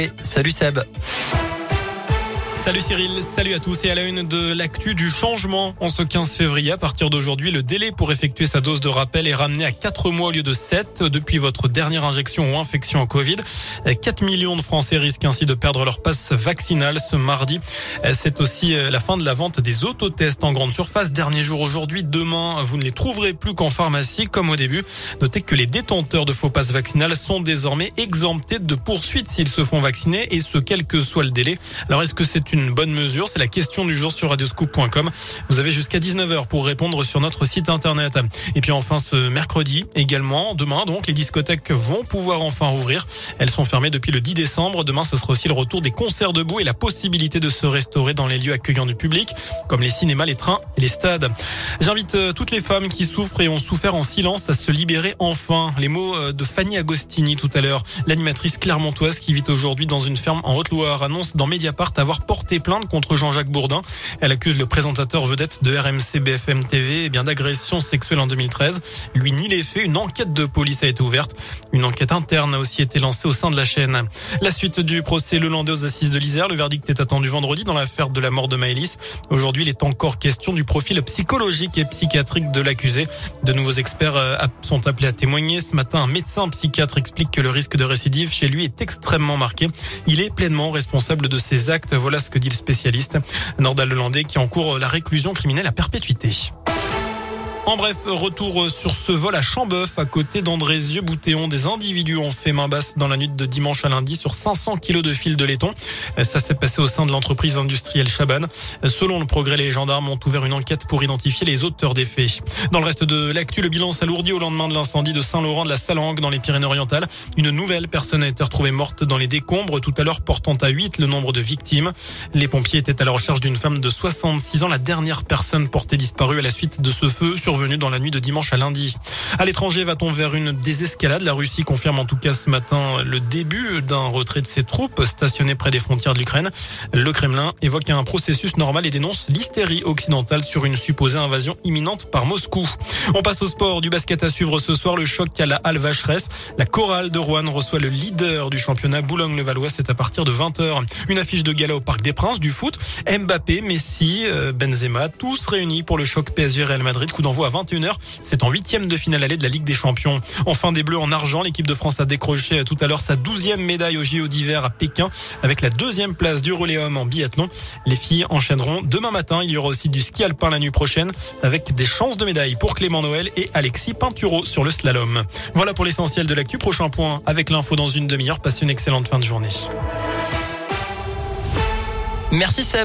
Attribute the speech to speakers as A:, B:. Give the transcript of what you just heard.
A: Et salut Seb.
B: Salut Cyril, salut à tous et à la une de l'actu du changement. En ce 15 février, à partir d'aujourd'hui, le délai pour effectuer sa dose de rappel est ramené à 4 mois au lieu de 7 depuis votre dernière injection ou infection en Covid. 4 millions de Français risquent ainsi de perdre leur passe vaccinale ce mardi. C'est aussi la fin de la vente des autotests en grande surface. Dernier jour aujourd'hui, demain, vous ne les trouverez plus qu'en pharmacie comme au début. Notez que les détenteurs de faux passes vaccinales sont désormais exemptés de poursuites s'ils se font vacciner et ce quel que soit le délai. Alors est-ce que c'est une une bonne mesure C'est la question du jour sur radioscoop.com. Vous avez jusqu'à 19h pour répondre sur notre site internet. Et puis enfin ce mercredi également, demain donc, les discothèques vont pouvoir enfin ouvrir. Elles sont fermées depuis le 10 décembre. Demain ce sera aussi le retour des concerts debout et la possibilité de se restaurer dans les lieux accueillants du public, comme les cinémas, les trains et les stades. J'invite euh, toutes les femmes qui souffrent et ont souffert en silence à se libérer enfin. Les mots euh, de Fanny Agostini tout à l'heure, l'animatrice clermontoise qui vit aujourd'hui dans une ferme en Haute-Loire, annonce dans Mediapart avoir porté plainte contre Jean-Jacques Bourdin. Elle accuse le présentateur vedette de RMC BFM TV eh bien d'agression sexuelle en 2013. Lui nie les faits. Une enquête de police a été ouverte. Une enquête interne a aussi été lancée au sein de la chaîne. La suite du procès Le Landais aux assises de l'Isère. Le verdict est attendu vendredi dans l'affaire de la mort de Maëlys. Aujourd'hui, il est encore question du profil psychologique et psychiatrique de l'accusé. De nouveaux experts euh, sont appelés à témoigner. Ce matin, un médecin psychiatre explique que le risque de récidive chez lui est extrêmement marqué. Il est pleinement responsable de ses actes. Voilà ce que dit le spécialiste. Nordal Lelandais qui encourt la réclusion criminelle à perpétuité. En bref, retour sur ce vol à Chambeuf, à côté d'Andrézieux-Boutéon. Des individus ont fait main basse dans la nuit de dimanche à lundi sur 500 kilos de fil de laiton. Ça s'est passé au sein de l'entreprise industrielle Chaban. Selon le progrès, les gendarmes ont ouvert une enquête pour identifier les auteurs des faits. Dans le reste de l'actu, le bilan s'alourdit au lendemain de l'incendie de Saint-Laurent de la Salangue dans les Pyrénées-Orientales. Une nouvelle personne a été retrouvée morte dans les décombres, tout à l'heure portant à 8 le nombre de victimes. Les pompiers étaient à la recherche d'une femme de 66 ans, la dernière personne portée disparue à la suite de ce feu sur Venu dans la nuit de dimanche à lundi. À l'étranger, va-t-on vers une désescalade? La Russie confirme en tout cas ce matin le début d'un retrait de ses troupes stationnées près des frontières de l'Ukraine. Le Kremlin évoque un processus normal et dénonce l'hystérie occidentale sur une supposée invasion imminente par Moscou. On passe au sport du basket à suivre ce soir. Le choc à la Halle. La chorale de Rouen reçoit le leader du championnat Boulogne-le-Valois. C'est à partir de 20h. Une affiche de gala au Parc des Princes du foot. Mbappé, Messi, euh, Benzema, tous réunis pour le choc PSG Real Madrid. Coup d'envoi à 21h. C'est en huitième de finale allée de la Ligue des Champions. Enfin, des Bleus en argent. L'équipe de France a décroché tout à l'heure sa douzième médaille au JO d'hiver à Pékin avec la deuxième place du relais en biathlon. Les filles enchaîneront demain matin. Il y aura aussi du ski alpin la nuit prochaine avec des chances de médaille pour Clément Noël et Alexis Pinturo sur le slalom. Voilà pour l'essentiel de l'actu. Prochain point avec l'info dans une demi-heure. Passez une excellente fin de journée.
A: Merci Seb.